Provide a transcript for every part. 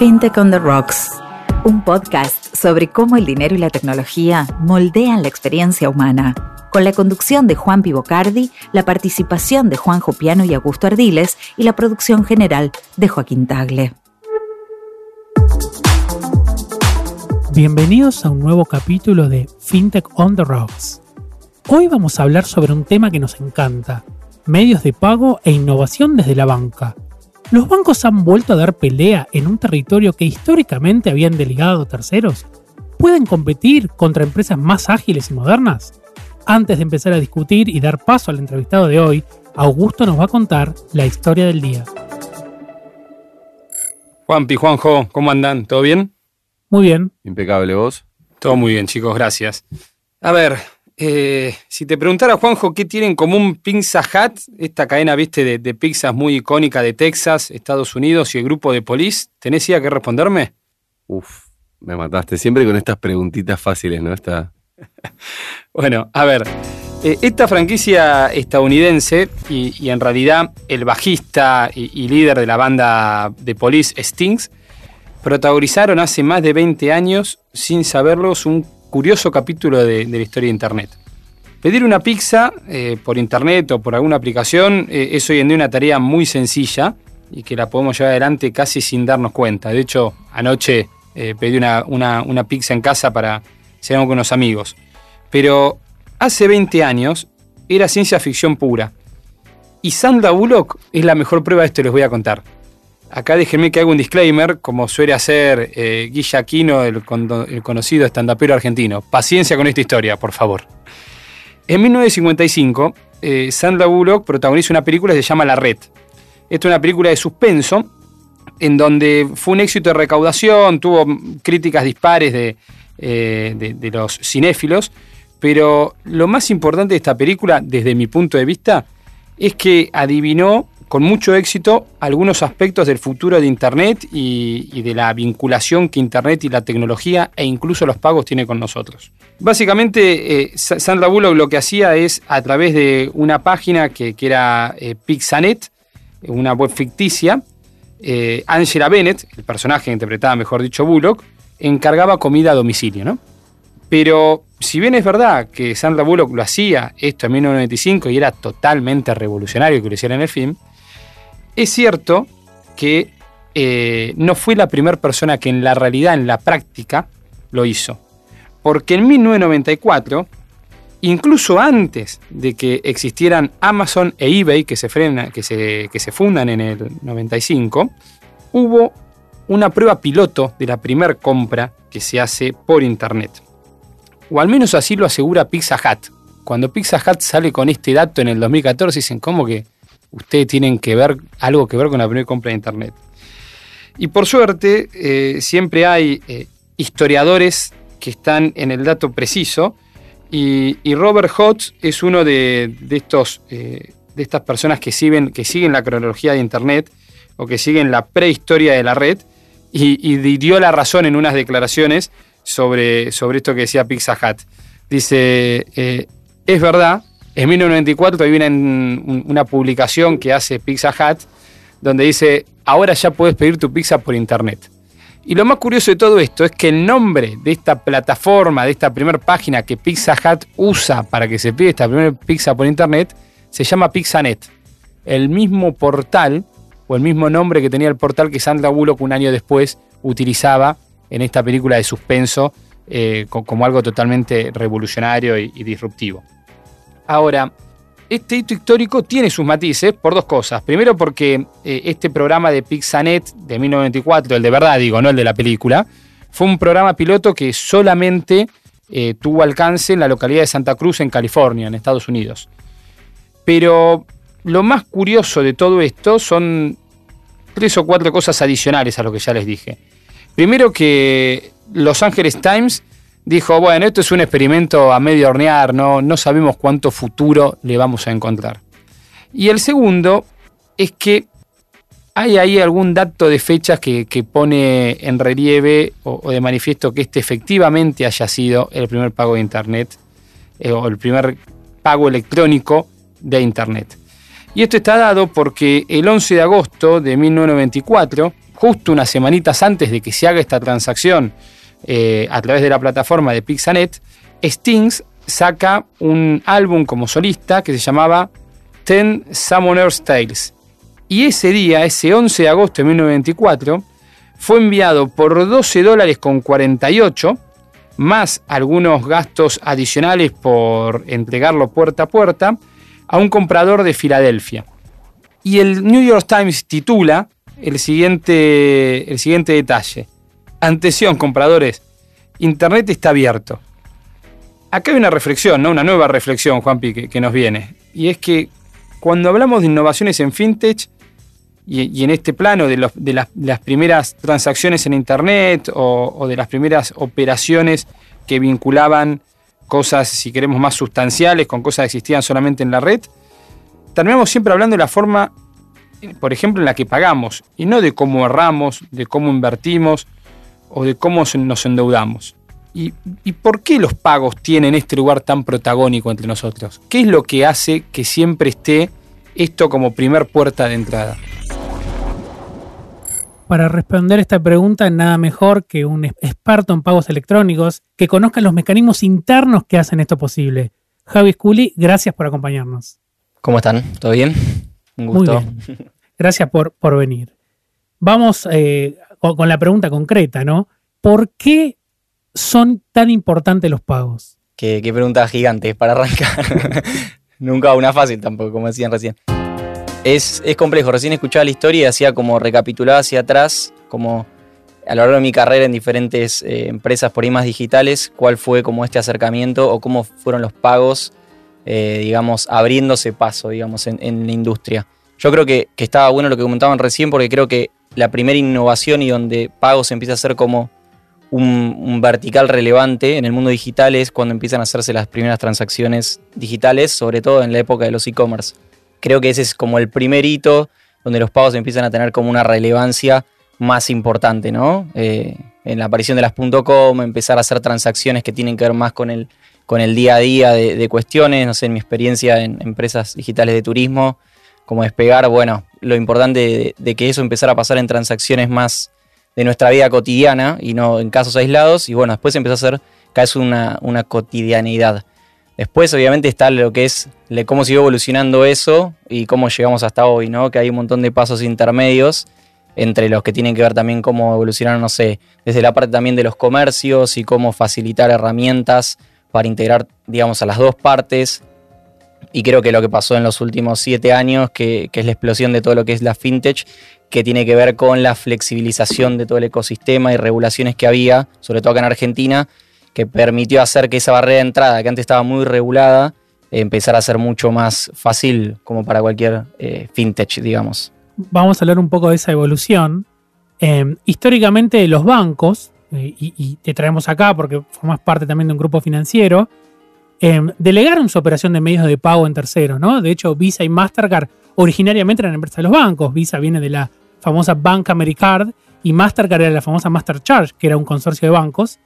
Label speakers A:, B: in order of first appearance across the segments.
A: FinTech on the Rocks, un podcast sobre cómo el dinero y la tecnología moldean la experiencia humana, con la conducción de Juan Pivocardi, la participación de Juan Jopiano y Augusto Ardiles y la producción general de Joaquín Tagle.
B: Bienvenidos a un nuevo capítulo de FinTech on the Rocks. Hoy vamos a hablar sobre un tema que nos encanta, medios de pago e innovación desde la banca. ¿Los bancos han vuelto a dar pelea en un territorio que históricamente habían delegado terceros? ¿Pueden competir contra empresas más ágiles y modernas? Antes de empezar a discutir y dar paso al entrevistado de hoy, Augusto nos va a contar la historia del día.
C: Juanpi, Juanjo, ¿cómo andan? ¿Todo bien?
B: Muy bien.
D: Impecable, ¿vos?
C: Todo muy bien, chicos, gracias. A ver, eh, si te preguntara, Juanjo, ¿qué tiene en común Pizza Hut, esta cadena, viste, de, de, pizzas muy icónica de Texas, Estados Unidos y el grupo de Police, ¿tenés idea que responderme?
D: Uf, me mataste. Siempre con estas preguntitas fáciles, ¿no? Esta...
C: bueno, a ver. Eh, esta franquicia estadounidense y, y, en realidad el bajista y, y, líder de la banda de Police, Stings, protagonizaron hace más de 20 años, sin saberlos, un curioso capítulo de, la historia de Internet. Pedir una pizza eh, por Internet o por alguna aplicación eh, es hoy en día una tarea muy sencilla y que la podemos llevar adelante casi sin darnos cuenta. De hecho, anoche eh, pedí una, pizza en casa para cenar con unos amigos. Pero hace 20 años era ciencia ficción pura. Y Sandra Bullock es la mejor prueba de esto, les voy a contar. Acá déjenme que haga un disclaimer, como suele hacer eh, Guilla el, conocido estandapero argentino. Paciencia con esta historia, por favor. En 1955, eh, Sandra Bullock protagoniza una película que se llama La Red. Esta es una película de suspenso, en donde fue un éxito de recaudación, tuvo críticas dispares eh, de los cinéfilos, pero lo más importante de esta película, desde mi punto de vista, es que adivinó con mucho éxito algunos aspectos del futuro de Internet y, de la vinculación que Internet y la tecnología e incluso los pagos tiene con nosotros. Básicamente, eh, Sandra Bullock lo que hacía es a través de una página que, que era eh, Pixanet, una web ficticia, eh, Angela Bennett, el personaje que interpretaba, mejor dicho, Bullock, encargaba comida a domicilio, ¿no? Pero si bien es verdad que Sandra Bullock lo hacía esto en 1995 y era totalmente revolucionario que lo hiciera en el film, es cierto que eh, no fue la primera persona que en la realidad, en la práctica, lo hizo. Porque en 1994, incluso antes de que existieran Amazon e eBay, que se, fundan en el 95, hubo una prueba piloto de la primera compra que se hace por Internet. O al menos así lo asegura Pizza Hut. Cuando Pizza Hut sale con este dato en el 2014, dicen, ¿cómo que ustedes tienen que ver algo que ver con la primera compra de Internet? Y por suerte, eh, siempre hay eh, historiadores que están en el dato preciso. Y, Robert Hodge es uno de, estos, eh, de estas personas que siguen, que siguen la cronología de Internet o que siguen la prehistoria de la red y, y dio la razón en unas declaraciones sobre, sobre esto que decía Pizza Hut. Dice, es verdad, en 1994 hay una, una publicación que hace Pizza Hut donde dice, ahora ya puedes pedir tu pizza por internet. Y lo más curioso de todo esto es que el nombre de esta plataforma, de esta primera página que Pizza Hut usa para que se pida esta primera pizza por internet, se llama Pizzanet. El mismo portal, o el mismo nombre que tenía el portal que Sandra Bullock un año después utilizaba en esta película de suspenso eh, como algo totalmente revolucionario y, y disruptivo. Ahora, este hito histórico tiene sus matices por dos cosas. Primero porque eh, este programa de Pixanet de 1994, el de verdad digo, no el de la película, fue un programa piloto que solamente eh, tuvo alcance en la localidad de Santa Cruz, en California, en Estados Unidos. Pero lo más curioso de todo esto son tres o cuatro cosas adicionales a lo que ya les dije. Primero que Los Angeles Times dijo, bueno, esto es un experimento a medio hornear, no, no sabemos cuánto futuro le vamos a encontrar. Y el segundo es que hay ahí algún dato de fechas que, que pone en relieve o, de manifiesto que este efectivamente haya sido el primer pago de Internet eh, o el primer pago electrónico de Internet. Y esto está dado porque el 11 de agosto de 1994, justo unas semanitas antes de que se haga esta transacción eh, a través de la plataforma de Pixanet, Stings saca un álbum como solista que se llamaba Ten Summoner's Tales. Y ese día, ese 11 de agosto de 1924, fue enviado por 12 dólares con 48, más algunos gastos adicionales por entregarlo puerta a puerta, a un comprador de Filadelfia. Y el New York Times titula el siguiente, el siguiente detalle. Atención, compradores, Internet está abierto. Acá hay una reflexión, ¿no? una nueva reflexión, Juanpi, que, que nos viene. Y es que cuando hablamos de innovaciones en fintech y, en este plano de, las, primeras transacciones en Internet o, o de las primeras operaciones que vinculaban cosas, si queremos, más sustanciales con cosas que existían solamente en la red, terminamos siempre hablando de la forma, por ejemplo, en la que pagamos y no de cómo ahorramos, de cómo invertimos o de cómo nos endeudamos. ¿Y, por qué los pagos tienen este lugar tan protagónico entre nosotros? ¿Qué es lo que hace que siempre esté esto como primer puerta de entrada?
B: Para responder esta pregunta, nada mejor que un experto en pagos electrónicos que conozca los mecanismos internos que hacen esto posible. Javi Sculi, gracias por acompañarnos.
E: ¿Cómo están? ¿Todo bien?
B: Un gusto. Muy bien. Gracias por, por venir. Vamos eh, con la pregunta concreta, ¿no? ¿Por qué son tan importantes los pagos?
E: Qué, pregunta gigante para arrancar. Nunca una fácil tampoco, como decían recién. Es, complejo, recién escuchaba la historia y hacía como recapitulaba hacia atrás, como a lo largo de mi carrera en diferentes eh, empresas por ahí más digitales, cuál fue como este acercamiento o cómo fueron los pagos, eh, digamos, abriéndose paso, digamos, en, la industria. Yo creo que, que, estaba bueno lo que comentaban recién porque creo que la primera innovación y donde pagos empieza a ser como un, vertical relevante en el mundo digital es cuando empiezan a hacerse las primeras transacciones digitales, sobre todo en la época de los e-commerce. Creo que ese es como el primer hito donde los pagos empiezan a tener como una relevancia más importante, ¿no? Eh, en la aparición de las .com, empezar a hacer transacciones que tienen que ver más con el, con el día a día de, cuestiones, no sé, en mi experiencia en empresas digitales de turismo, como despegar, bueno, lo importante de, que eso empezara a pasar en transacciones más de nuestra vida cotidiana y no en casos aislados. Y bueno, después empezó a ser casi una, una cotidianidad. Después, obviamente, está lo que es cómo siguió evolucionando eso y cómo llegamos hasta hoy, ¿no? Que hay un montón de pasos intermedios entre los que tienen que ver también cómo evolucionaron, no sé, desde la parte también de los comercios y cómo facilitar herramientas para integrar, digamos, a las dos partes. Y creo que lo que pasó en los últimos siete años, que, es la explosión de todo lo que es la fintech, que tiene que ver con la flexibilización de todo el ecosistema y regulaciones que había, sobre todo acá en Argentina, que permitió hacer que esa barrera de entrada, que antes estaba muy regulada, empezara a ser mucho más fácil como para cualquier eh, fintech, digamos.
B: Vamos a hablar un poco de esa evolución. Em, históricamente los bancos, eh, y, te traemos acá porque formas parte también de un grupo financiero, em, delegaron su operación de medios de pago en terceros, ¿no? De hecho, Visa y Mastercard originariamente eran empresas de los bancos. Visa viene de la famosa Bank Americard y Mastercard era la famosa Mastercharge, que era un consorcio de bancos.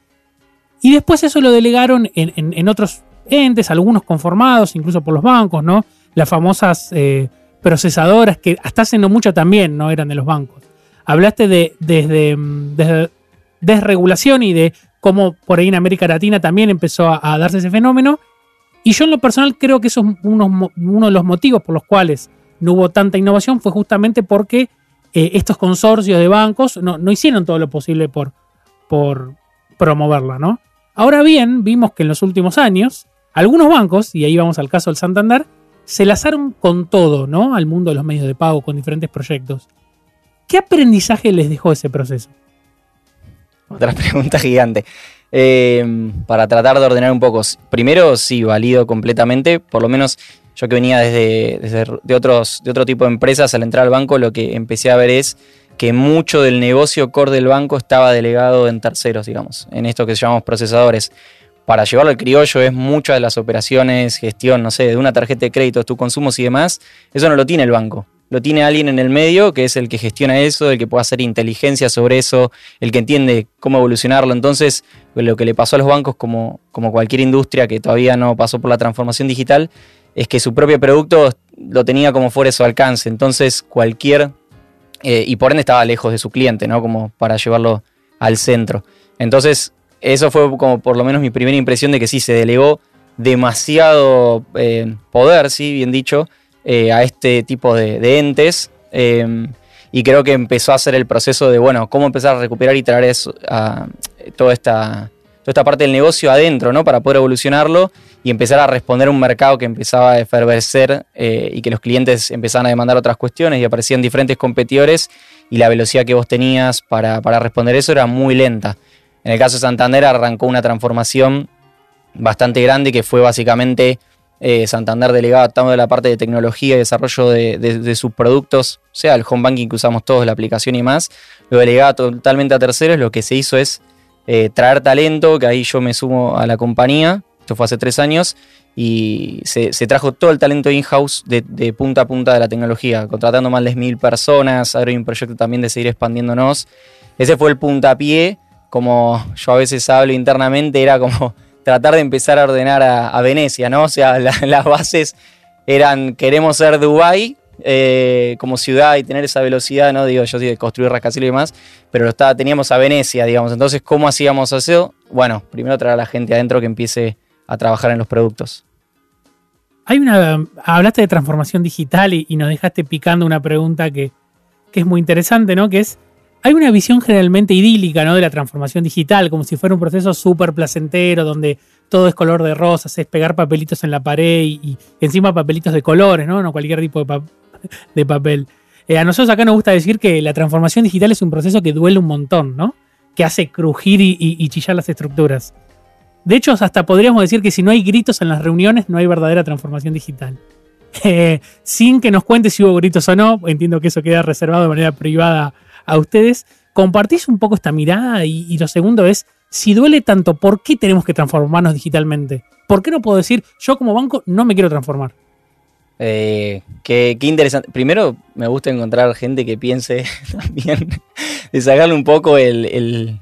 B: Y después eso lo delegaron en, otros entes, algunos conformados incluso por los bancos, ¿no? Las famosas eh, procesadoras que hasta hace no mucho también no eran de los bancos. Hablaste de desde, desregulación y de cómo por ahí en América Latina también empezó a, darse ese fenómeno. Y yo en lo personal creo que eso es uno, de los motivos por los cuales no hubo tanta innovación fue justamente porque eh, estos consorcios de bancos no, hicieron todo lo posible por, por promoverla, ¿no? Ahora bien, vimos que en los últimos años, algunos bancos, y ahí vamos al caso del Santander, se lazaron con todo, ¿no? Al mundo de los medios de pago, con diferentes proyectos. ¿Qué aprendizaje les dejó ese proceso?
E: Otra pregunta gigante. Eh, para tratar de ordenar un poco. Primero, sí, valido completamente. Por lo menos yo que venía desde, de, otros, de otro tipo de empresas, al entrar al banco lo que empecé a ver es que mucho del negocio core del banco estaba delegado en terceros, digamos, en esto que llamamos procesadores. Para llevarlo al criollo es muchas de las operaciones, gestión, no sé, de una tarjeta de crédito, tus consumos y demás, eso no lo tiene el banco. Lo tiene alguien en el medio que es el que gestiona eso, el que puede hacer inteligencia sobre eso, el que entiende cómo evolucionarlo. Entonces, lo que le pasó a los bancos, como, como cualquier industria que todavía no pasó por la transformación digital, es que su propio producto lo tenía como fuera de su alcance. Entonces, cualquier eh, y por ende estaba lejos de su cliente, ¿no? Como para llevarlo al centro. Entonces, eso fue como por lo menos mi primera impresión de que sí, se delegó demasiado eh, poder, sí, bien dicho, eh, a este tipo de, entes. y creo que empezó a hacer el proceso de, bueno, cómo empezar a recuperar y traer toda esta toda esta parte del negocio adentro, ¿no? Para poder evolucionarlo y empezar a responder a un mercado que empezaba a efervecer eh, y que los clientes empezaban a demandar otras cuestiones y aparecían diferentes competidores y la velocidad que vos tenías para, responder eso era muy lenta. En el caso de Santander arrancó una transformación bastante grande que fue básicamente eh, Santander delegado de la parte de tecnología y desarrollo de, de, sus productos, sea el home banking que usamos todos, la aplicación y más, lo delegaba totalmente a terceros, lo que se hizo es eh, traer talento, que ahí yo me sumo a la compañía, esto fue hace tres años, y se, trajo todo el talento in-house de, punta a punta de la tecnología, contratando más de mil personas, ahora hay un proyecto también de seguir expandiéndonos. Ese fue el puntapié, como yo a veces hablo internamente, era como tratar de empezar a ordenar a, Venecia, ¿no? O sea, las bases eran, queremos ser Dubai eh, como ciudad y tener esa velocidad, ¿no? Digo, yo sí de construir rascacielos y demás, pero estaba, teníamos a Venecia, digamos. Entonces, ¿cómo hacíamos eso? Bueno, primero traer a la gente adentro que empiece a trabajar en los productos.
B: Hay una. Hablaste de transformación digital y, nos dejaste picando una pregunta que, que, es muy interesante, ¿no? Que es. Hay una visión generalmente idílica, ¿no? De la transformación digital, como si fuera un proceso súper placentero, donde todo es color de rosas, es pegar papelitos en la pared y, encima papelitos de colores, ¿no? No cualquier tipo de, de papel. Eh, a nosotros acá nos gusta decir que la transformación digital es un proceso que duele un montón, ¿no? Que hace crujir y, chillar las estructuras. De hecho, hasta podríamos decir que si no hay gritos en las reuniones, no hay verdadera transformación digital. Eh, sin que nos cuente si hubo gritos o no, entiendo que eso queda reservado de manera privada a ustedes. ¿Compartís un poco esta mirada? Y, y lo segundo es, si duele tanto, ¿por qué tenemos que transformarnos digitalmente? ¿Por qué no puedo decir, yo como banco no me quiero transformar?
E: Eh, qué, interesante. Primero, me gusta encontrar gente que piense también de un poco el,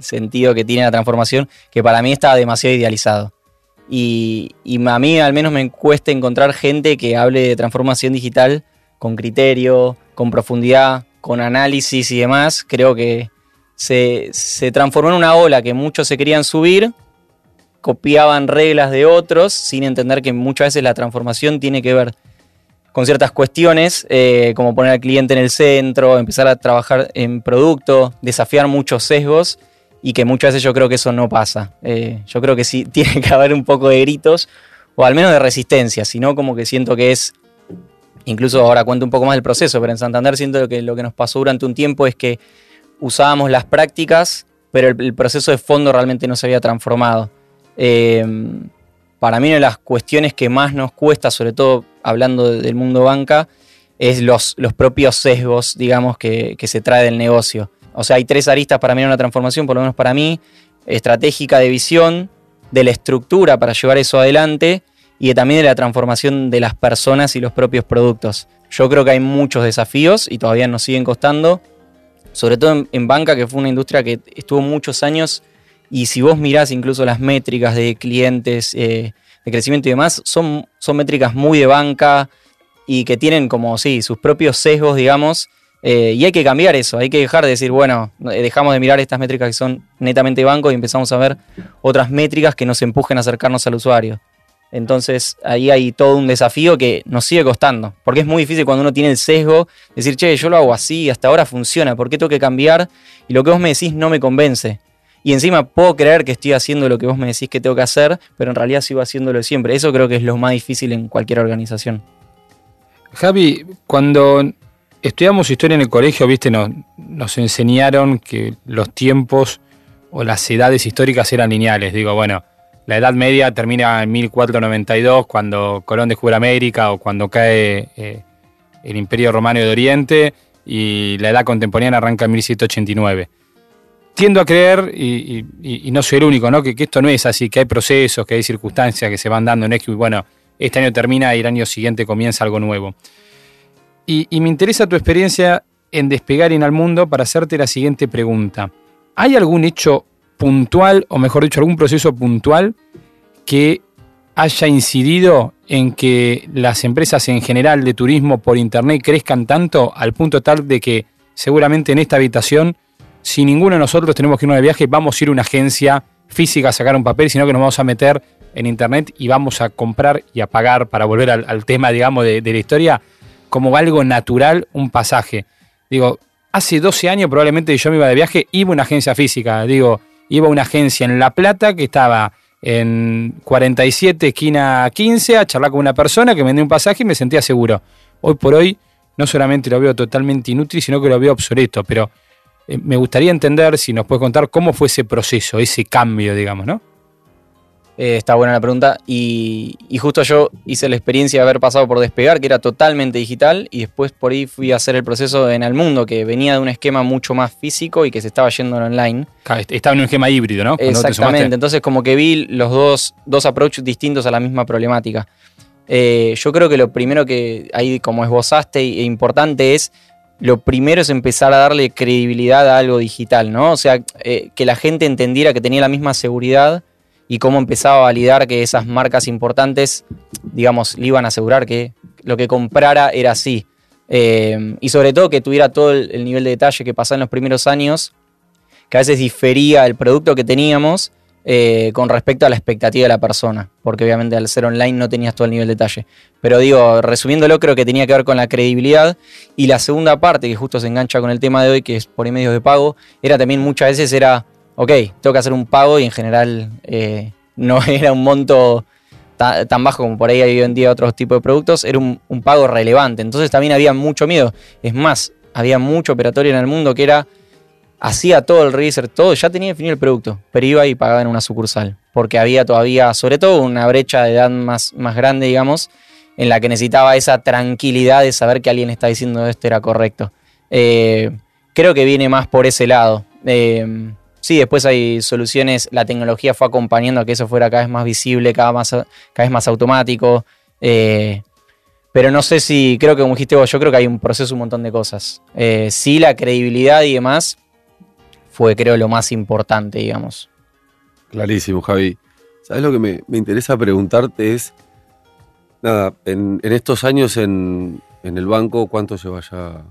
E: sentido que tiene la transformación, que para mí está demasiado idealizado. Y, a mí al menos me cuesta encontrar gente que hable de transformación digital con criterio, con profundidad, con análisis y demás. Creo que se, se transformó en una ola que muchos se querían subir copiaban reglas de otros sin entender que muchas veces la transformación tiene que ver con ciertas cuestiones, eh, como poner al cliente en el centro, empezar a trabajar en producto, desafiar muchos sesgos y que muchas veces yo creo que eso no pasa. Eh, yo creo que sí tiene que haber un poco de gritos o al menos de resistencia, sino como que siento que es, incluso ahora cuento un poco más del proceso, pero en Santander siento que lo que nos pasó durante un tiempo es que usábamos las prácticas, pero el proceso de fondo realmente no se había transformado. Em, para mí una de las cuestiones que más nos cuesta, sobre todo hablando del mundo banca, es los, los propios sesgos, digamos, que, se trae del negocio. O sea, hay tres aristas para mí en una transformación, por lo menos para mí, estratégica de visión, de la estructura para llevar eso adelante y también de la transformación de las personas y los propios productos. Yo creo que hay muchos desafíos y todavía nos siguen costando, sobre todo en banca, que fue una industria que estuvo muchos años y si vos mirás incluso las métricas de clientes, eh, de crecimiento y demás, son, son métricas muy de banca y que tienen como, sí, sus propios sesgos, digamos. Eh, y hay que cambiar eso, hay que dejar de decir, bueno, eh, dejamos de mirar estas métricas que son netamente banco y empezamos a ver otras métricas que nos empujen a acercarnos al usuario. Entonces ahí hay todo un desafío que nos sigue costando, porque es muy difícil cuando uno tiene el sesgo, decir, che, yo lo hago así, hasta ahora funciona, ¿por qué tengo que cambiar? Y lo que vos me decís no me convence y encima puedo creer que estoy haciendo lo que vos me decís que tengo que hacer, pero en realidad sigo haciéndolo siempre. Eso creo que es lo más difícil en cualquier organización.
C: Javi, cuando estudiamos historia en el colegio, viste, nos, nos enseñaron que los tiempos o las edades históricas eran lineales. Digo, bueno, la Edad Media termina en 1492, cuando Colón descubre América o cuando cae eh, el Imperio Romano de Oriente, y la Edad Contemporánea arranca en 1789 tiendo a creer, y, no soy el único, ¿no? Que, esto no es así, que hay procesos, que hay circunstancias que se van dando en esto y bueno, este año termina y el año siguiente comienza algo nuevo. Y, me interesa tu experiencia en despegar en al mundo para hacerte la siguiente pregunta. ¿Hay algún hecho puntual, o mejor dicho, algún proceso puntual que haya incidido en que las empresas en general de turismo por internet crezcan tanto al punto tal de que seguramente en esta habitación, si ninguno de nosotros tenemos que ir a de viaje, vamos a ir a una agencia física a sacar un papel, sino que nos vamos a meter en internet y vamos a comprar y a pagar para volver al, tema, digamos, de, de, la historia, como algo natural, un pasaje. Digo, hace 12 años probablemente yo me iba de viaje, iba a una agencia física, digo, iba a una agencia en La Plata que estaba en 47, esquina 15, a charlar con una persona que me dio un pasaje y me sentía seguro. Hoy por hoy no solamente lo veo totalmente inútil, sino que lo veo obsoleto, pero eh, me gustaría entender si nos puedes contar cómo fue ese proceso, ese cambio, digamos, ¿no?
E: Eh, está buena la pregunta. Y, justo yo hice la experiencia de haber pasado por Despegar, que era totalmente digital, y después por ahí fui a hacer el proceso en Almundo, que venía de un esquema mucho más físico y que se estaba yendo en online.
C: Estaba en un esquema híbrido, ¿no?
E: Exactamente. Entonces, como que vi los dos, dos approaches distintos a la misma problemática. Eh, yo creo que lo primero que ahí, como esbozaste, e importante es lo primero es empezar a darle credibilidad a algo digital, ¿no? O sea, eh, que la gente entendiera que tenía la misma seguridad y cómo empezaba a validar que esas marcas importantes, digamos, le iban a asegurar que lo que comprara era así. Eh, y sobre todo que tuviera todo el, nivel de detalle que pasaba en los primeros años, que a veces difería el producto que teníamos eh, con respecto a la expectativa de la persona, porque obviamente al ser online no tenías todo el nivel de detalle. Pero digo, resumiéndolo, creo que tenía que ver con la credibilidad. Y la segunda parte, que justo se engancha con el tema de hoy, que es por medios de pago, era también muchas veces era ok, tengo que hacer un pago y en general eh, no era un monto tan bajo como por ahí hay hoy en día otros tipos de productos, era un, pago relevante. Entonces también había mucho miedo. Es más, había mucho operatorio en el mundo que era, hacía todo el research, todo, ya tenía definido el producto, pero iba y pagaba en una sucursal. Porque había todavía, sobre todo, una brecha de edad más, más grande, digamos, en la que necesitaba esa tranquilidad de saber que alguien está diciendo esto era correcto. Eh, creo que viene más por ese lado. Eh, Sí, después hay soluciones, la tecnología fue acompañando a que eso fuera cada vez más visible, cada, más, cada vez más automático. Eh, pero no sé si, creo que como dijiste vos, yo creo que hay un proceso, un montón de cosas. Eh, sí, la credibilidad y demás fue, creo, lo más importante, digamos.
D: Clarísimo, Javi. ¿Sabes lo que me, interesa preguntarte? Es, nada, en, estos años en, en, el banco, ¿cuánto lleva ya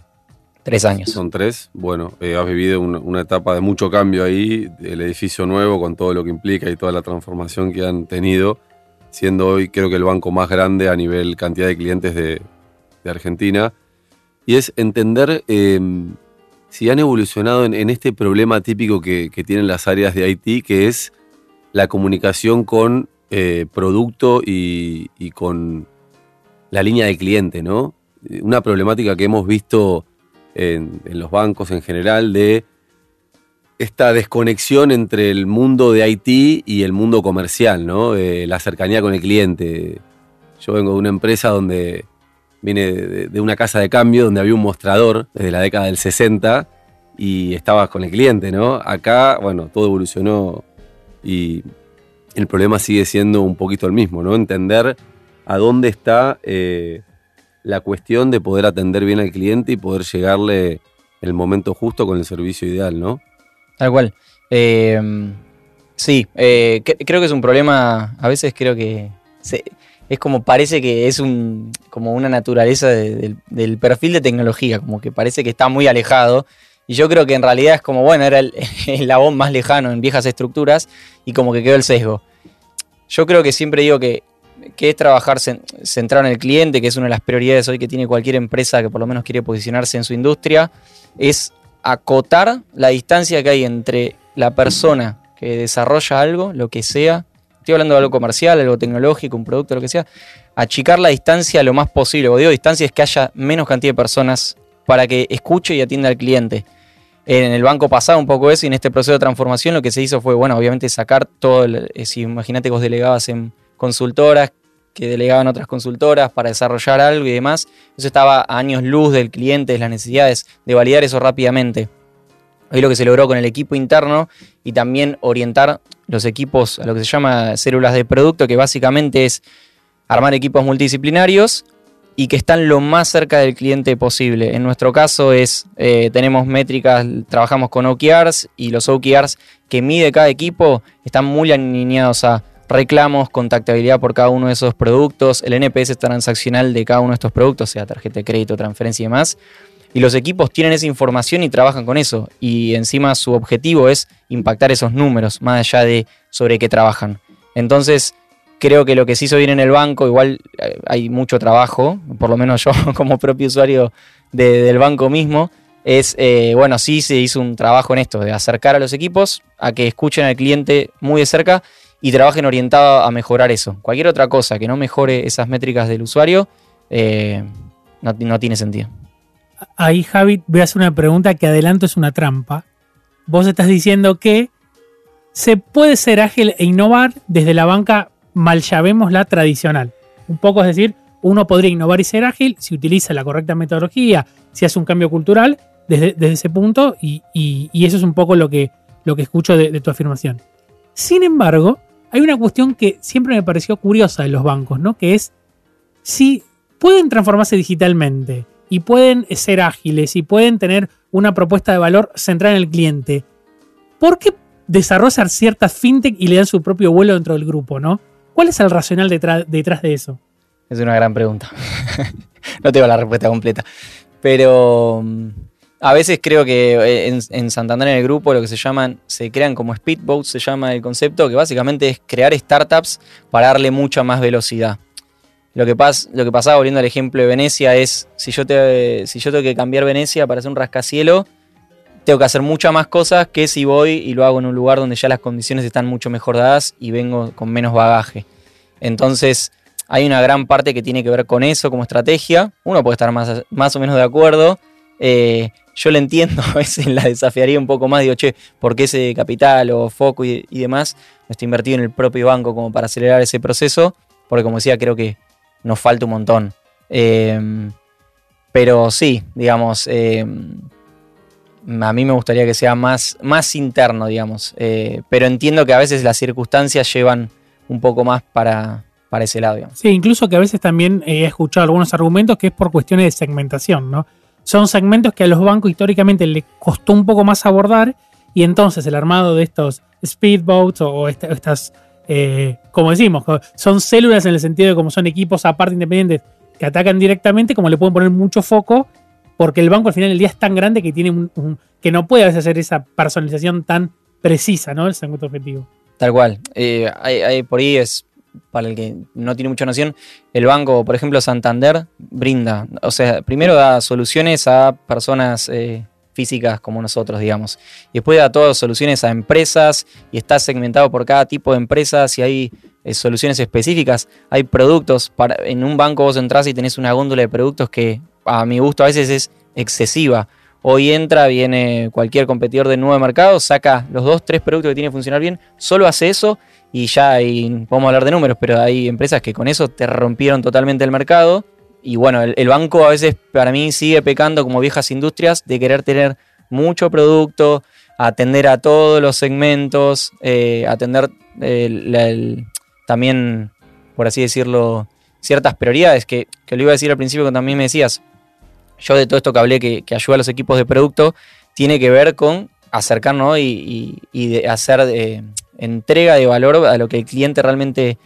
E: Tres años.
D: Son tres. Bueno, eh, has vivido una, etapa de mucho cambio ahí, el edificio nuevo con todo lo que implica y toda la transformación que han tenido, siendo hoy creo que el banco más grande a nivel cantidad de clientes de, Argentina. Y es entender em, si han evolucionado en, este problema típico que, tienen las áreas de IT, que es la comunicación con eh, producto y, y con la línea de cliente, ¿no? Una problemática que hemos visto en, los bancos en general de esta desconexión entre el mundo de IT y el mundo comercial, ¿no? la cercanía con el cliente. Yo vengo de una empresa donde viene de, una casa de cambio donde había un mostrador desde la década del 60 y estabas con el cliente, ¿no? Acá, bueno, todo evolucionó y el problema sigue siendo un poquito el mismo, ¿no? Entender a dónde está eh, la cuestión de poder atender bien al cliente y poder llegarle el momento justo con el servicio ideal, ¿no?
E: Tal cual. Eh, sí, eh, creo que es un problema, a veces creo que es como parece que es un, como una naturaleza del perfil de tecnología, como que parece que está muy alejado. Y yo creo que en realidad es como, bueno, era el, el labón más lejano en viejas estructuras y como que quedó el sesgo. Yo creo que siempre digo que que es trabajar centrado en el cliente, que es una de las prioridades hoy que tiene cualquier empresa que por lo menos quiere posicionarse en su industria, es acotar la distancia que hay entre la persona que desarrolla algo, lo que sea, estoy hablando de algo comercial, algo tecnológico, un producto, lo que sea, achicar la distancia lo más posible. Cuando digo distancia es que haya menos cantidad de personas para que escuche y atienda al cliente. En el banco pasado un poco eso y en este proceso de transformación lo que se hizo fue, bueno, obviamente sacar todo, eh, si imagínate que vos delegabas en consultoras que delegaban otras consultoras para desarrollar algo y demás. Eso estaba a años luz del cliente, de las necesidades de validar eso rápidamente. Hoy lo que se logró con el equipo interno y también orientar los equipos a lo que se llama células de producto, que básicamente es armar equipos multidisciplinarios y que están lo más cerca del cliente posible. En nuestro caso es, eh, tenemos métricas, trabajamos con OKRs y los OKRs que mide cada equipo están muy alineados a reclamos, contactabilidad por cada uno de esos productos, el NPS transaccional de cada uno de estos productos, sea tarjeta de crédito, transferencia y demás. Y los equipos tienen esa información y trabajan con eso. Y encima su objetivo es impactar esos números, más allá de sobre qué trabajan. Entonces, creo que lo que se hizo bien en el banco, igual eh, hay mucho trabajo, por lo menos yo como propio usuario del banco mismo, es, eh, bueno, sí se hizo un trabajo en esto, de acercar a los equipos a que escuchen al cliente muy de cerca y trabajen orientado a mejorar eso. Cualquier otra cosa que no mejore esas métricas del usuario, eh, no, tiene sentido.
B: Ahí, Javi, voy a hacer una pregunta que adelanto es una trampa. Vos estás diciendo que se puede ser ágil e innovar desde la banca, mal la tradicional. Un poco es decir, uno podría innovar y ser ágil si utiliza la correcta metodología, si hace un cambio cultural desde, ese punto, y, eso es un poco lo que, lo que escucho de tu afirmación. Sin embargo, hay una cuestión que siempre me pareció curiosa de los bancos, ¿no? Que es si pueden transformarse digitalmente y pueden ser ágiles y pueden tener una propuesta de valor centrada en el cliente, ¿por qué desarrollar ciertas fintech y le dan su propio vuelo dentro del grupo, ¿no? ¿Cuál es el racional detrás, detrás de eso?
E: Es una gran pregunta. no tengo la respuesta completa. Pero mm, a veces creo que eh, en, Santander en el grupo lo que se llaman, se crean como speedboats, se llama el concepto, que básicamente es crear startups para darle mucha más velocidad. Lo que, pasa, lo que pasaba, volviendo al ejemplo de Venecia, es si yo, te, si yo tengo que cambiar Venecia para hacer un rascacielo, tengo que hacer muchas más cosas que si voy y lo hago en un lugar donde ya las condiciones están mucho mejor dadas y vengo con menos bagaje. Entonces, hay una gran parte que tiene que ver con eso como estrategia. Uno puede estar más, más o menos de acuerdo. Eh, yo le entiendo, a veces la desafiaría un poco más, digo, che, ¿por qué ese capital o foco y, demás no está invertido en el propio banco como para acelerar ese proceso? Porque como decía, creo que nos falta un montón. Em, pero sí, digamos, em, a mí me gustaría que sea más, más interno, digamos. Eh, pero entiendo que a veces las circunstancias llevan un poco más para, para ese lado.
B: Sí, incluso que a veces también he escuchado algunos argumentos que es por cuestiones de segmentación, ¿no? Son segmentos que a los bancos históricamente les costó un poco más abordar y entonces el armado de estos speedboats o, estas, eh, como decimos, son células en el sentido de como son equipos aparte independientes que atacan directamente, como le pueden poner mucho foco, porque el banco al final del día es tan grande que tiene un, que no puede a veces hacer esa personalización tan precisa, ¿no? El segmento objetivo.
E: Tal cual. Eh, hay, por ahí es para el que no tiene mucha noción, el banco, por ejemplo, Santander, brinda, o sea, primero da soluciones a personas eh, físicas como nosotros, digamos, y después da todas soluciones a empresas y está segmentado por cada tipo de empresas y hay eh, soluciones específicas, hay productos, para, en un banco vos entras y tenés una góndola de productos que a mi gusto a veces es excesiva. Hoy entra, viene cualquier competidor de nuevo mercado, saca los dos, tres productos que tiene que funcionar bien, solo hace eso y ya y podemos hablar de números, pero hay empresas que con eso te rompieron totalmente el mercado. Y bueno, el, banco a veces para mí sigue pecando como viejas industrias de querer tener mucho producto, atender a todos los segmentos, eh, atender también, por así decirlo, ciertas prioridades que, que, lo iba a decir al principio que también me decías. Yo de todo esto que hablé que, ayuda a los equipos de producto, tiene que ver con acercarnos y, hacer... Eh, entrega de valor a lo que el cliente realmente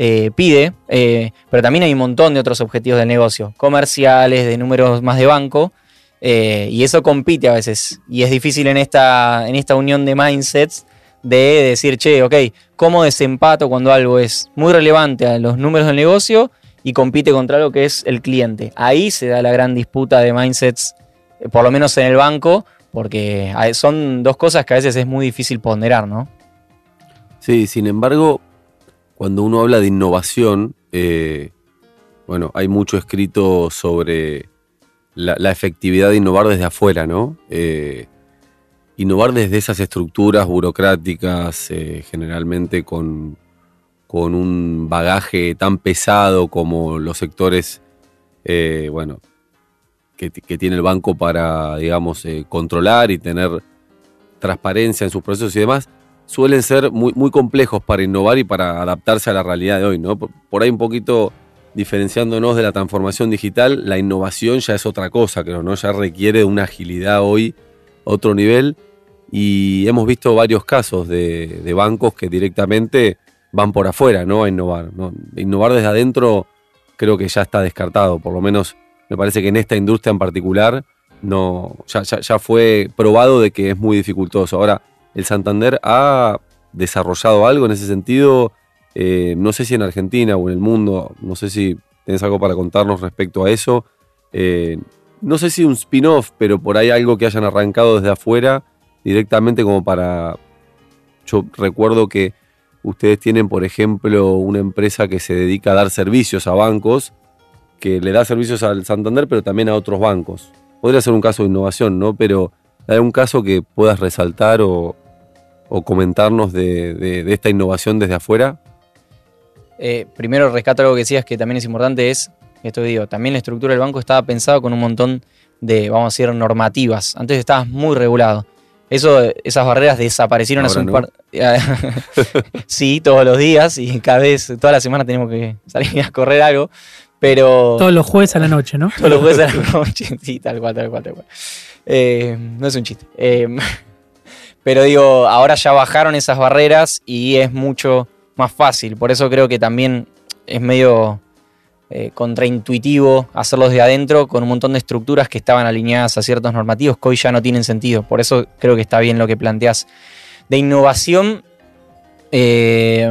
E: eh, pide, eh, pero también hay un montón de otros objetivos de negocio, comerciales, de números más de banco, eh, y eso compite a veces, y es difícil en esta, en esta unión de mindsets de decir, che, ok, ¿cómo desempato cuando algo es muy relevante a los números del negocio y compite contra lo que es el cliente? Ahí se da la gran disputa de mindsets, por lo menos en el banco, porque son dos cosas que a veces es muy difícil ponderar, ¿no?
D: Sí, sin embargo, cuando uno habla de innovación, eh, bueno, hay mucho escrito sobre la, efectividad de innovar desde afuera, ¿no? Eh, innovar desde esas estructuras burocráticas, eh, generalmente con, con, un bagaje tan pesado como los sectores, bueno, que, que, tiene el banco para, digamos, controlar y tener transparencia en sus procesos y demás, suelen ser muy, muy complejos para innovar y para adaptarse a la realidad de hoy, ¿no? Por, ahí un poquito diferenciándonos de la transformación digital, la innovación ya es otra cosa, creo, ¿no? Ya requiere una agilidad hoy, otro nivel, y hemos visto varios casos de, bancos que directamente van por afuera, ¿no? A innovar, ¿no? Innovar desde adentro creo que ya está descartado, por lo menos me parece que en esta industria en particular no, ya, ya, ya fue probado de que es muy dificultoso. Ahora, el Santander ha desarrollado algo en ese sentido, eh, no sé si en Argentina o en el mundo, no sé si tenés algo para contarnos respecto a eso. Eh, no sé si un spin-off, pero por ahí algo que hayan arrancado desde afuera directamente como para... Yo recuerdo que ustedes tienen, por ejemplo, una empresa que se dedica a dar servicios a bancos, que le da servicios al Santander, pero también a otros bancos. Podría ser un caso de innovación, ¿no? Pero hay un caso que puedas resaltar o, o comentarnos de, de- de esta innovación desde afuera.
E: Eh, primero rescato algo que decías que también es importante, es, esto que digo, también la estructura del banco estaba pensada con un montón de, vamos a decir, normativas. Antes estabas muy regulado. Eso, esas barreras desaparecieron hace un
D: no.
E: par... sí, todos los días y cada vez, toda la semana tenemos que salir a correr algo, pero...
B: Todos los jueves a la noche, ¿no?
E: Todos los jueves a la noche. Sí, tal cual, tal cual, tal cual. Eh, no es un chiste. Eh, pero digo, ahora ya bajaron esas barreras y es mucho más fácil. Por eso creo que también es medio eh, contraintuitivo hacerlos de adentro con un montón de estructuras que estaban alineadas a ciertos normativos que hoy ya no tienen sentido. Por eso creo que está bien lo que planteas. De innovación, eh,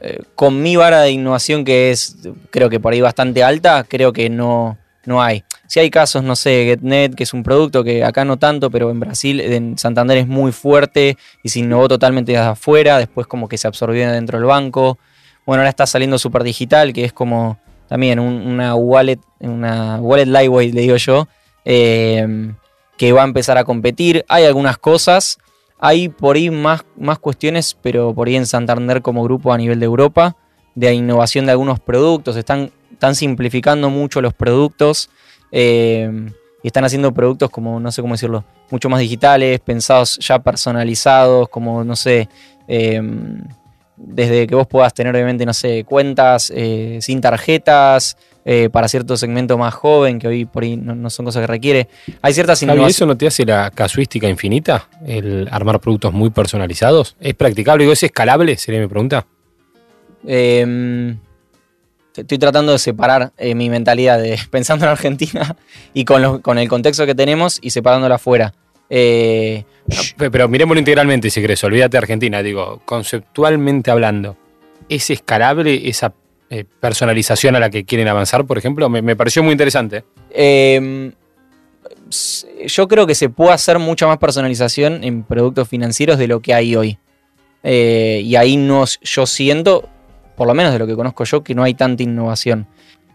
E: eh, con mi vara de innovación que es, creo que por ahí bastante alta, creo que no, no hay. Si hay casos, no sé, GetNet, que es un producto que acá no tanto, pero en Brasil, en Santander es muy fuerte y se innovó totalmente desde afuera, después como que se absorbió dentro del banco. Bueno, ahora está saliendo Super Digital, que es como también un- una wallet, una wallet lightweight, le digo yo, eh, que va a empezar a competir. Hay algunas cosas, hay por ahí más, más cuestiones, pero por ahí en Santander como grupo a nivel de Europa, de innovación de algunos productos, están simplificando mucho los productos eh, y están haciendo productos como, no sé cómo decirlo, mucho más digitales, pensados ya personalizados, como, no sé, eh, desde que vos puedas tener, obviamente, no sé, cuentas eh, sin tarjetas, eh, para cierto segmento más joven, que hoy por ahí no, no son cosas que requiere. Hay ciertas innovaciones.
F: ¿eso no te hace la casuística infinita? El armar productos muy personalizados. ¿Es practicable? Digo, ¿Es escalable? Sería mi pregunta.
E: Eh, estoy tratando de separar eh, mi mentalidad de pensando en Argentina y con, los- con el contexto que tenemos y separándola afuera. Eh,
F: Pe- Pero miremoslo integralmente, si querés. Olvídate de Argentina. Digo, conceptualmente hablando, ¿es escalable esa eh, personalización a la que quieren avanzar, por ejemplo? Me, me pareció muy interesante.
E: s- yo creo que se puede hacer mucha más personalización en productos financieros de lo que hay hoy. Y ahí no, yo siento, por lo menos de lo que conozco yo, que no hay tanta innovación.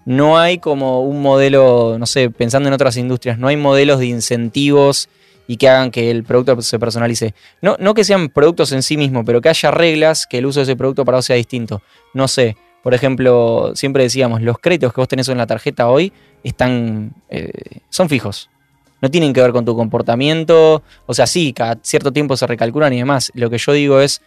E: No hay como un modelo, no sé, pensando en otras industrias, no hay modelos de incentivos y que hagan que el producto se personalice. No, no que sean productos en sí mismos, pero que haya reglas que el uso de ese producto para vos sea distinto. No sé, por ejemplo, siempre decíamos, los créditos que vos tenés en la tarjeta hoy están, eh, son fijos. No tienen que ver con tu comportamiento. O sea, sí, cada cierto tiempo se recalculan y demás. Lo que yo digo es,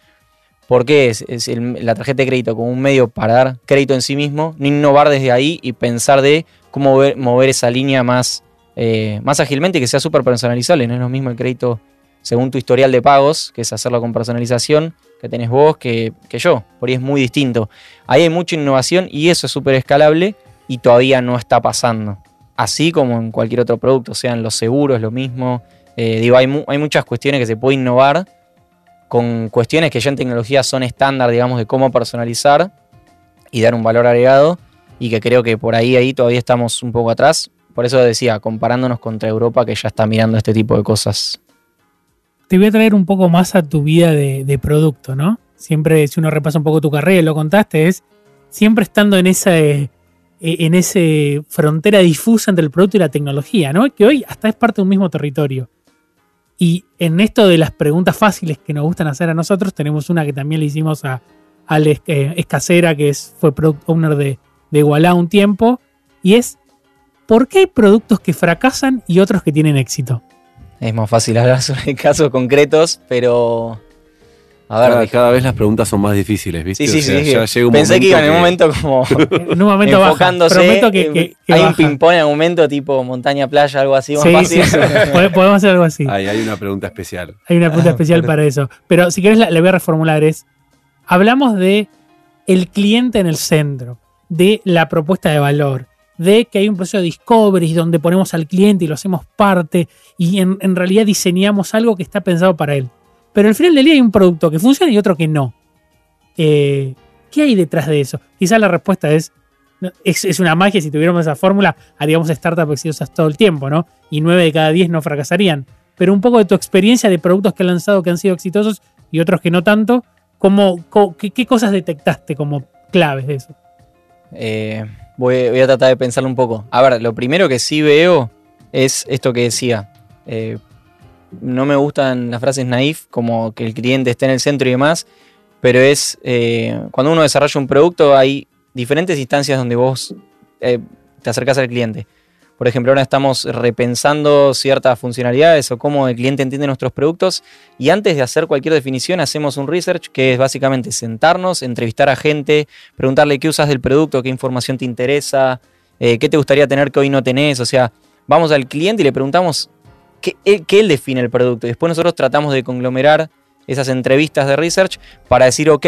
E: ¿por qué es, es la tarjeta de crédito como un medio para dar crédito en sí mismo? No innovar desde ahí y pensar de cómo ver- mover esa línea más, eh, más ágilmente y que sea súper personalizable. No es lo mismo el crédito según tu historial de pagos, que es hacerlo con personalización, que tenés vos, que, que yo. Por ahí es muy distinto. Ahí hay mucha innovación y eso es súper escalable y todavía no está pasando. Así como en cualquier otro producto, sean los seguros, lo mismo. Eh, digo, hay, hay muchas cuestiones que se puede innovar con cuestiones que ya en tecnología son estándar, digamos, de cómo personalizar y dar un valor agregado y que creo que por ahí, ahí todavía estamos un poco atrás. Por eso decía, comparándonos contra Europa que ya está mirando este tipo de cosas.
B: Te voy a traer un poco más a tu vida de, producto, ¿no? Siempre, si uno repasa un poco tu carrera, lo contaste, es siempre estando en esa, eh, en frontera difusa entre el producto y la tecnología, ¿no? Que hoy hasta es parte de un mismo territorio. Y en esto de las preguntas fáciles que nos gustan hacer a nosotros, tenemos una que también le hicimos a Alex eh, Escacera, que fue product owner de, de un tiempo, y es, ¿por qué hay productos que fracasan y otros que tienen éxito?
E: Es más fácil hablar sobre casos concretos, pero... A ver,
D: Cada, vez las preguntas son más difíciles, ¿viste?
E: Sí, sí,
D: O sea,
E: sí.
D: ya llega un
E: Pensé que iba en un momento como
B: En un momento baja.
E: enfocándose.
B: Prometo que,
E: en-
B: que- que
E: hay un ping-pong en algún momento, tipo montaña, playa, algo así. más
B: Sí,
E: fácil.
B: sí, sí. Pode- Podemos hacer algo así.
D: Hay, hay una pregunta especial.
B: Hay una pregunta
E: Ah,
B: especial para eso. Pero si querés, la, la voy a reformular. Es, hablamos de el cliente en el centro, de la propuesta de valor, de que hay un proceso de discovery donde ponemos al cliente y lo hacemos parte y en, en realidad diseñamos algo que está pensado para él. Pero al final del día hay un producto que funciona y otro que no. Eh, ¿Qué hay detrás de eso? Quizás la respuesta es, es, una magia, si tuviéramos esa fórmula, haríamos startups exitosas todo el tiempo, ¿no? Y 9 de cada 10 no fracasarían. Pero un poco de tu experiencia de productos que han lanzado que han sido exitosos y otros que no tanto, ¿cómo, qué, cosas detectaste como claves de eso?
E: Eh, voy, voy a tratar de pensarlo un poco. A ver, lo primero que sí veo es esto que decía. Eh, no me gustan las frases naif, como que el cliente esté en el centro y demás, pero es eh, cuando uno desarrolla un producto hay diferentes instancias donde vos eh, te acercás al cliente. Por ejemplo, ahora estamos repensando ciertas funcionalidades o cómo el cliente entiende nuestros productos y antes de hacer cualquier definición hacemos un research que es básicamente sentarnos, entrevistar a gente, preguntarle qué usas del producto, qué información te interesa, eh, qué te gustaría tener que hoy no tenés. O sea, vamos al cliente y le preguntamos qué él, qué él define el producto. Después nosotros tratamos de conglomerar esas entrevistas de research para decir, ok,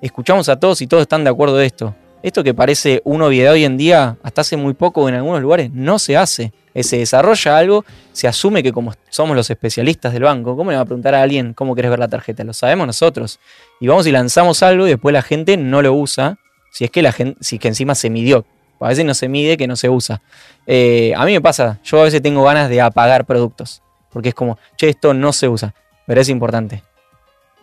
E: escuchamos a todos y todos están de acuerdo de esto. Esto que parece una obviedad hoy en día, hasta hace muy poco en algunos lugares, no se hace. Eh, Se desarrolla algo, se asume que como somos los especialistas del banco, ¿cómo le va a preguntar a alguien cómo querés ver la tarjeta? Lo sabemos nosotros. Y vamos y lanzamos algo y después la gente no lo usa, si es que la gente, si es que encima se midió. A veces no se mide que no se usa. Eh, a mí me pasa, yo a veces tengo ganas de apagar productos, porque es como, che, esto no se usa, pero es importante.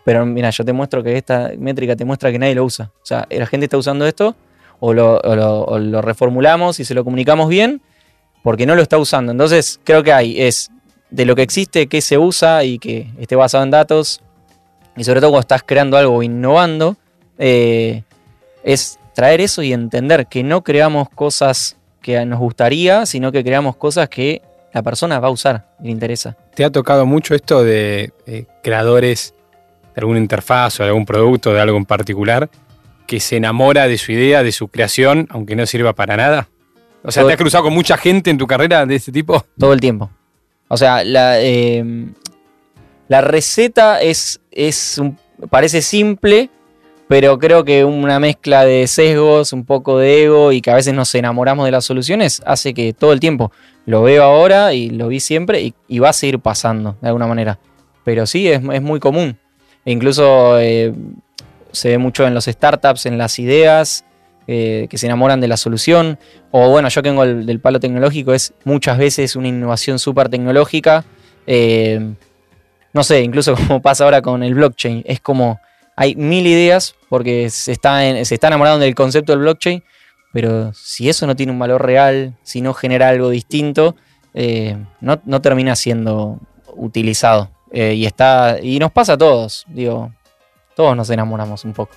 E: Pero mira, yo te muestro que esta métrica te muestra que nadie lo usa. O sea, la gente está usando esto, o lo, reformulamos y se lo comunicamos bien, porque no lo está usando. Entonces, creo que hay, es de lo que existe, que se usa y que esté basado en datos, y sobre todo cuando estás creando algo o innovando, eh, es traer eso y entender que no creamos cosas que nos gustaría, sino que creamos cosas que la persona va a usar y le interesa.
F: ¿Te ha tocado mucho esto de eh, creadores de alguna interfaz o de algún producto, de algo en particular, que se enamora de su idea, de su creación, aunque no sirva para nada? O sea,
E: Todo-
F: ¿te has cruzado con mucha gente en tu carrera de este tipo?
E: Todo el tiempo. O sea, la, eh, la receta es, es un- parece simple, pero creo que una mezcla de sesgos, un poco de ego y que a veces nos enamoramos de las soluciones hace que todo el tiempo lo veo ahora y lo vi siempre y, va a seguir pasando de alguna manera. Pero sí, es, muy común. E incluso eh, se ve mucho en los startups, en las ideas, eh, que se enamoran de la solución. O bueno, yo que vengo del palo tecnológico, es muchas veces una innovación súper tecnológica. eh, no sé, incluso como pasa ahora con el blockchain. Es como hay mil ideas porque se está, en- se está enamorando del concepto del blockchain, pero si eso no tiene un valor real, si no genera algo distinto, eh, no, no termina siendo utilizado. Eh, y está y nos pasa a todos, digo, todos nos enamoramos un poco.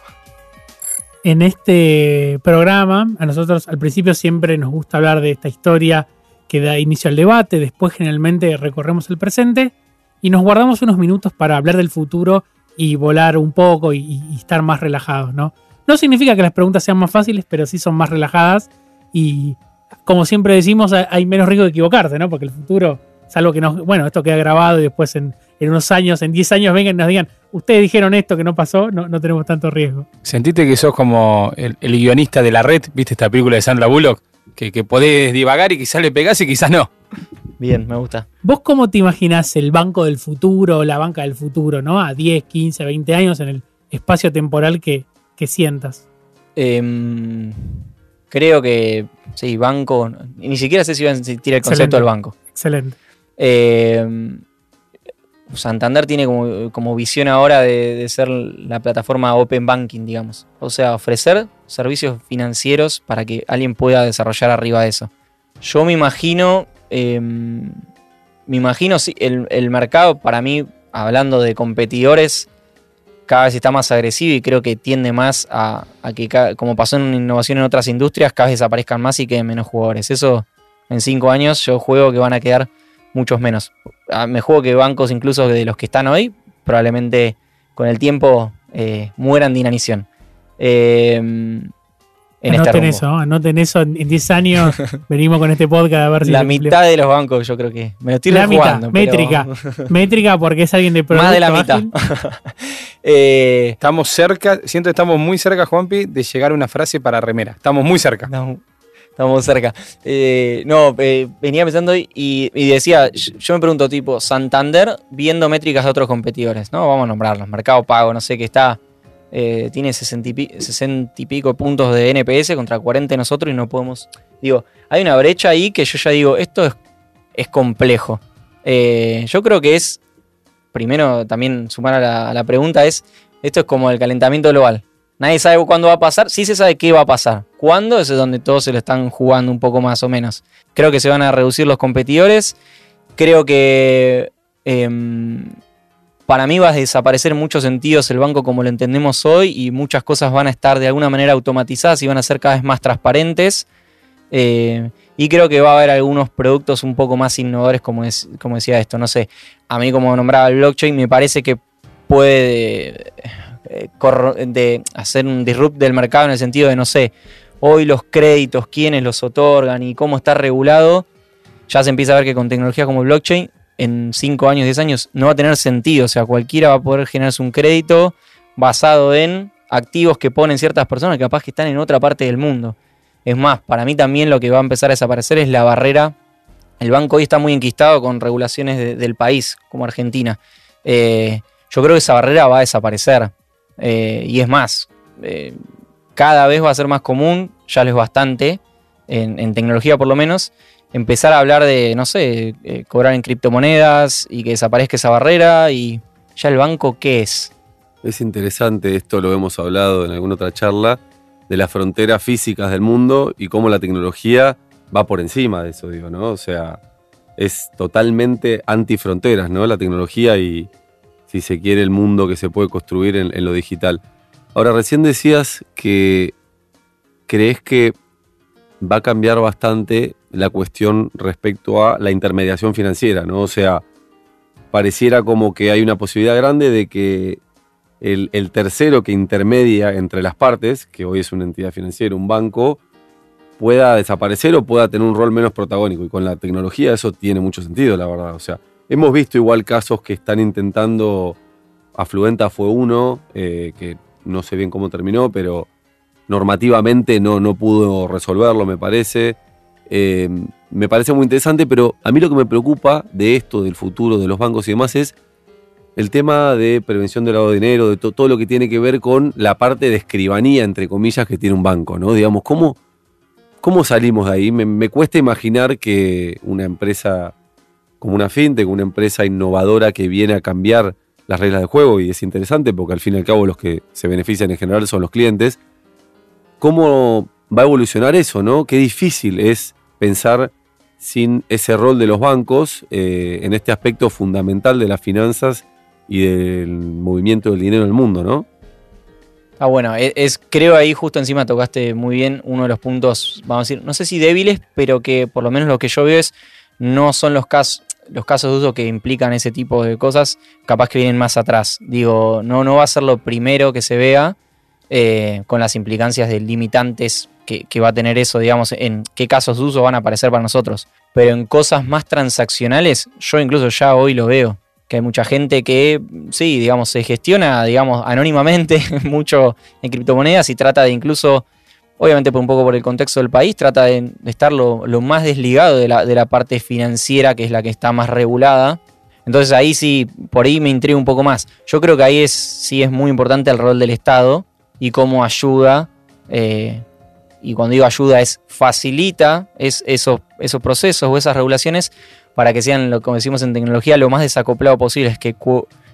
B: En este programa, a nosotros al principio siempre nos gusta hablar de esta historia que da inicio al debate, después generalmente recorremos el presente y nos guardamos unos minutos para hablar del futuro y volar un poco y, estar más relajados, ¿no? No significa que las preguntas sean más fáciles, pero sí son más relajadas y como siempre decimos, hay- menos riesgo de equivocarse, ¿no? Porque el futuro es algo que nos, bueno, esto queda grabado y después en, unos años, en 10 años vengan y nos digan, ustedes dijeron esto que no pasó, no, no tenemos tanto riesgo.
F: ¿Sentiste que sos como el, el guionista de la red? ¿Viste esta película de Sandra Bullock? Que, que podés divagar y quizás le pegás y quizás no.
E: Bien, me gusta.
B: ¿Vos cómo te imaginás el banco del futuro la banca del futuro, ¿no? A 10, 15, 20 años en el espacio temporal que, que sientas.
E: Em, creo que sí, banco. Ni siquiera sé si iba a sentir el
B: Excelente.
E: concepto del banco.
B: Excelente.
E: Em, Santander tiene como, como visión ahora de, de ser la plataforma Open Banking, digamos. O sea, ofrecer servicios financieros para que alguien pueda desarrollar arriba de eso. Yo me imagino. Em, me imagino sí, el, mercado, para mí, hablando de competidores, cada vez está más agresivo y creo que tiende más a, que, como pasó en innovación en otras industrias, cada vez desaparezcan más y queden menos jugadores. Eso en cinco años yo juego que van a quedar muchos menos. Ah, Me juego que bancos, incluso de los que están hoy, probablemente con el tiempo eh, mueran de inanición. Eh, en este
B: anoten
E: rumbo.
B: eso, ¿no? anoten eso. En en 10 años venimos con este podcast a ver si
E: La mitad de los bancos, yo creo que. Me lo estoy
B: La mitad,
E: rejugando, pero-
B: métrica. Métrica porque es alguien de producto
E: Más de la mitad. Eh,
F: Estamos cerca, siento que estamos muy cerca, Juanpi, de llegar a una frase para remera. Estamos muy cerca.
E: no, estamos cerca. Eh, no, eh, venía pensando y, y decía, yo me pregunto, tipo, Santander viendo métricas de otros competidores, ¿no? Vamos a nombrarlos, Mercado Pago, no sé, que está, eh, tiene 60 y, pico puntos de NPS contra 40 nosotros y no podemos, digo, hay una brecha ahí que yo ya digo, esto es, es complejo. yo creo que es, primero también sumar a la pregunta, es, esto es como el calentamiento global Nadie sabe cuándo va a pasar, sí se sabe qué va a pasar. ¿Cuándo? Eso es donde todos se lo están jugando un poco más o menos. Creo que se van a reducir los competidores. Creo que em, para mí va a desaparecer en muchos sentidos el banco como lo entendemos hoy y muchas cosas van a estar de alguna manera automatizadas y van a ser cada vez más transparentes. Eh, y creo que va a haber algunos productos un poco más innovadores, como, es, como decía esto. No sé, a mí como nombraba el blockchain, me parece que puede eh, de hacer un disrupt del mercado en el sentido de, no sé, hoy los créditos, quiénes los otorgan y cómo está regulado, ya se empieza a ver que con tecnología como blockchain, en 5 años, 10 años, no va a tener sentido. O sea, cualquiera va a poder generarse un crédito basado en activos que ponen ciertas personas capaz que están en otra parte del mundo. Es más, para mí también lo que va a empezar a desaparecer es la barrera. El banco hoy está muy enquistado con regulaciones del país, como Argentina. Eh, yo creo que esa barrera va a desaparecer. Eh, y es más, eh, cada vez va a ser más común, ya lo es bastante, en, tecnología por lo menos, empezar a hablar de, no sé, eh, cobrar en criptomonedas y que desaparezca esa barrera y ya el banco, ¿qué es?
D: Es interesante, esto lo hemos hablado en alguna otra charla, de las fronteras físicas del mundo y cómo la tecnología va por encima de eso, digo, ¿no? O sea, es totalmente antifronteras, ¿no? La tecnología y, si se quiere, el mundo que se puede construir en, lo digital. Ahora, recién decías que crees que va a cambiar bastante la cuestión respecto a la intermediación financiera, ¿no? O sea, pareciera como que hay una posibilidad grande de que el, tercero que intermedia entre las partes, que hoy es una entidad financiera, un banco, pueda desaparecer o pueda tener un rol menos protagónico. Y con la tecnología eso tiene mucho sentido, la verdad. O sea, Hemos visto igual casos que están intentando, Afluenta fue uno, eh, que no sé bien cómo terminó, pero normativamente no, no pudo resolverlo, me parece. Eh, me parece muy interesante, pero a mí lo que me preocupa de esto, del futuro de los bancos y demás, es el tema de prevención del lavado de dinero, de todo lo que tiene que ver con la parte de escribanía, entre comillas, que tiene un banco, ¿no? Digamos, ¿cómo, cómo salimos de ahí? me cuesta imaginar que una empresa como una fintech, una empresa innovadora que viene a cambiar las reglas de juego y es interesante porque al fin y al cabo los que se benefician en general son los clientes. ¿Cómo va a evolucionar eso, no? Qué difícil es pensar sin ese rol de los bancos eh, en este aspecto fundamental de las finanzas y del movimiento del dinero en el mundo, ¿no?
E: Ah, bueno, e-, es, creo ahí justo encima tocaste muy bien uno de los puntos, vamos a decir, no sé si débiles, pero que por lo menos lo que yo veo es no son los casos, los casos de uso que implican ese tipo de cosas, capaz que vienen más atrás. Digo, no, no va a ser lo primero que se vea eh, con las implicancias de limitantes que, va a tener eso, digamos, en qué casos de uso van a aparecer para nosotros. Pero en cosas más transaccionales, yo incluso ya hoy lo veo. Que hay mucha gente que, sí, digamos, se gestiona, digamos, anónimamente mucho en criptomonedas y trata de incluso obviamente por un poco por el contexto del país, trata de, estar lo, más desligado de la, parte financiera, que es la que está más regulada. Entonces ahí sí, por ahí me intriga un poco más. Yo creo que ahí sí es muy importante el rol del Estado y cómo ayuda, eh, y cuando digo ayuda es facilita es, esos, esos procesos o esas regulaciones para que sean, lo, como decimos en tecnología, lo más desacoplado posible, es que,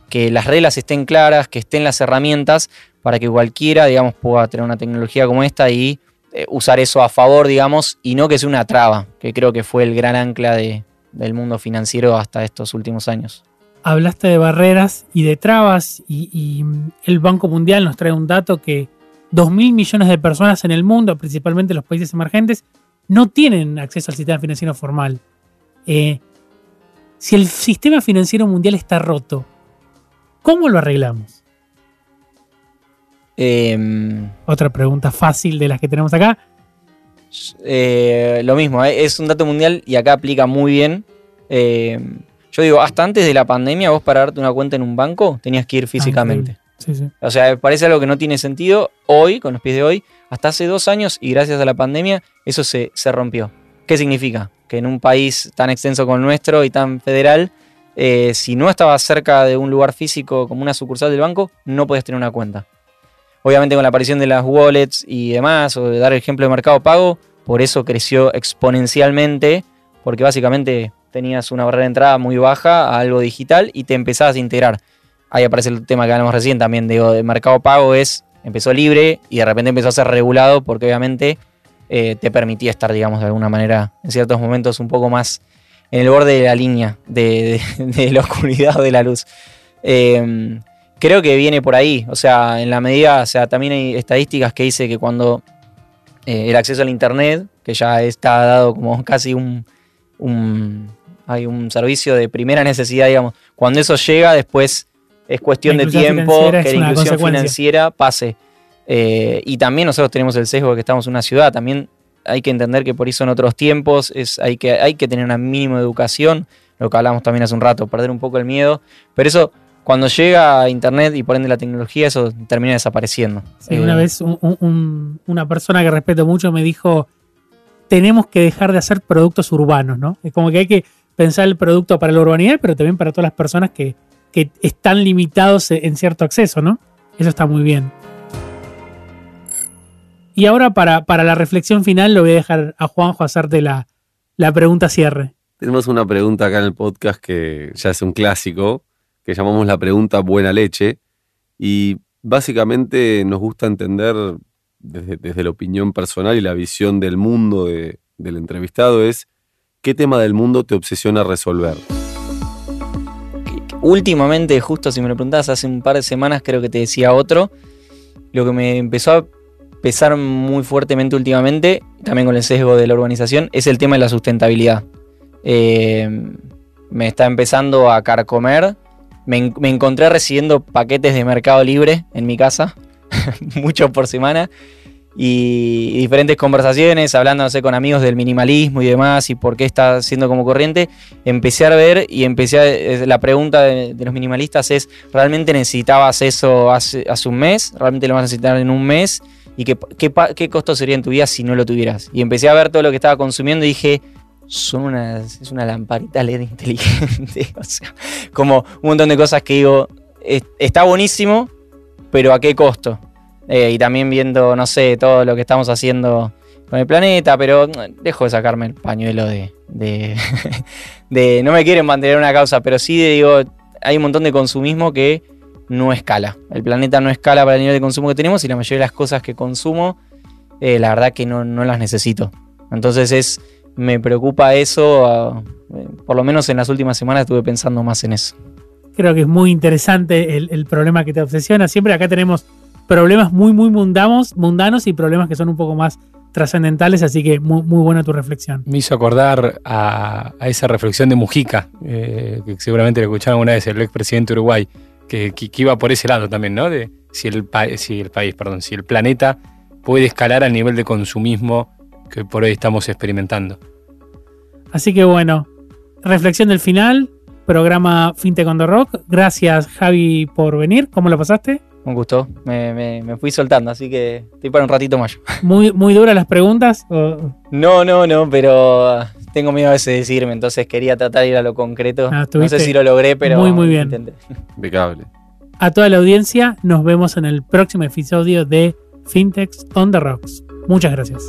E: que las reglas estén claras, que estén las herramientas para que cualquiera, digamos, pueda tener una tecnología como esta y eh, usar eso a favor, digamos, y no que sea una traba, que creo que fue el gran ancla del mundo financiero hasta estos últimos años.
B: Hablaste de barreras y de trabas y, el Banco Mundial nos trae un dato que 2.000 millones de personas en el mundo, principalmente en los países emergentes, no tienen acceso al sistema financiero formal. Eh, si el sistema financiero mundial está roto, ¿cómo lo arreglamos?
E: Em,
B: Otra pregunta fácil de las que tenemos acá.
E: Eh, lo mismo, eh, es un dato mundial y acá aplica muy bien. Yo digo, hasta antes de la pandemia, vos para darte una cuenta en un banco tenías que ir ah, físicamente. O sea, parece algo que no tiene sentido hoy, con los pies de hoy. Hasta hace dos años y gracias a la pandemia, eso se, se rompió. ¿Qué significa? Que en un país tan extenso como el nuestro y tan federal, eh, si no estabas cerca de un lugar físico como una sucursal del banco, no podías tener una cuenta. Obviamente con la aparición de las wallets y demás, o de dar el ejemplo de mercado pago, por eso creció exponencialmente, porque básicamente tenías una barrera de entrada muy baja a algo digital y te empezabas a integrar. Ahí aparece el tema que hablamos recién también, digo, de mercado pago es, empezó libre y de repente empezó a ser regulado porque obviamente eh, te permitía estar, digamos, de alguna manera, en ciertos momentos un poco más en el borde de la línea de, la oscuridad o de la luz. Eh, creo que viene por ahí, o sea, en la medida, o sea, también hay estadísticas que dice que cuando eh, el acceso al Internet, que ya está dado como casi un, hay un servicio de primera necesidad, digamos, cuando eso llega, después es cuestión de tiempo que la
B: una
E: inclusión financiera pase. Eh, y también nosotros tenemos el sesgo de que estamos en una ciudad, también hay que entender que por ahí son otros tiempos, es, hay, que, hay que tener una mínima educación, lo que hablamos también hace un rato, perder un poco el miedo, pero eso cuando llega a Internet y por ende la tecnología, eso termina desapareciendo.
B: Sí,
E: Eh,
B: una vez un- un- un- una persona que respeto mucho me dijo, tenemos que dejar de hacer productos urbanos, ¿no? Es como que hay que pensar el producto para la urbanidad, pero también para todas las personas que, que están limitados en cierto acceso, ¿no? Eso está muy bien. Y ahora para, para la reflexión final lo voy a dejar a Juanjo hacerte la, la pregunta cierre.
D: Tenemos una pregunta acá en el podcast que ya es un clásico, que llamamos la pregunta buena leche. Y básicamente nos gusta entender desde, desde la opinión personal y la visión del mundo de- del entrevistado es qué tema del mundo te obsesiona resolver.
E: Últimamente, justo si me lo preguntabas hace un par de semanas, creo que te decía otro. Lo que me empezó a pesar muy fuertemente últimamente, también con el sesgo de la urbanización, es el tema de la sustentabilidad. Eh, me está empezando a carcomer. Me, en- me encontré recibiendo paquetes de Mercado Libre en mi casa, muchos por semana, y, diferentes conversaciones, hablando, con amigos del minimalismo y demás, y por qué está siendo como corriente empecé a ver y empecé a, la pregunta de, los minimalistas es, ¿realmente necesitabas eso hace, un mes? ¿Realmente lo vas a necesitar en un mes? ¿Y qué, qué, qué costo sería en tu vida si no lo tuvieras? Y empecé a ver todo lo que estaba consumiendo y dije, son unas, es una lamparita LED inteligente. o sea, como un montón de cosas que digo, "Es- está buenísimo, pero ¿a qué costo? Eh, y también viendo, no sé, todo lo que estamos haciendo con el planeta, pero mm, dejo de sacarme el pañuelo de, no me quieren mantener una causa, pero sí digo, hay un montón de consumismo que no escala. El planeta no escala para el nivel de consumo que tenemos y la mayoría de las cosas que consumo, eh, la verdad que no, no las necesito. Entonces es, me preocupa eso, eh, por lo menos en las últimas semanas estuve pensando más en eso.
B: Creo que es muy interesante el problema que te obsesiona. Siempre acá tenemos problemas muy, muy mundanos, mundanos y problemas que son un poco más trascendentales, así que muy, muy buena tu reflexión.
F: Me hizo acordar a, a esa reflexión de Mujica, eh, que seguramente lo escucharon alguna vez, el expresidente de Uruguay, que, que- que iba por ese lado también, ¿no? De si el, pa- si el país, perdón, si el planeta puede escalar al nivel de consumismo que por hoy estamos experimentando.
B: Así que bueno, reflexión del final, programa FinTech on the Rock. Gracias Javi por venir. ¿Cómo lo pasaste?
E: Un gusto, me, me- me fui soltando, así que estoy para un ratito más.
B: Muy, muy duras las preguntas. o-
E: No, no, no, pero tengo miedo a veces de decirme, entonces quería tratar de ir a lo concreto.
B: Ah,
E: no sé si lo logré, pero
B: muy, muy bien.
E: intenté.
D: Impecable.
B: A toda la audiencia, nos vemos en el próximo episodio de FinTech on the Rocks. Muchas gracias.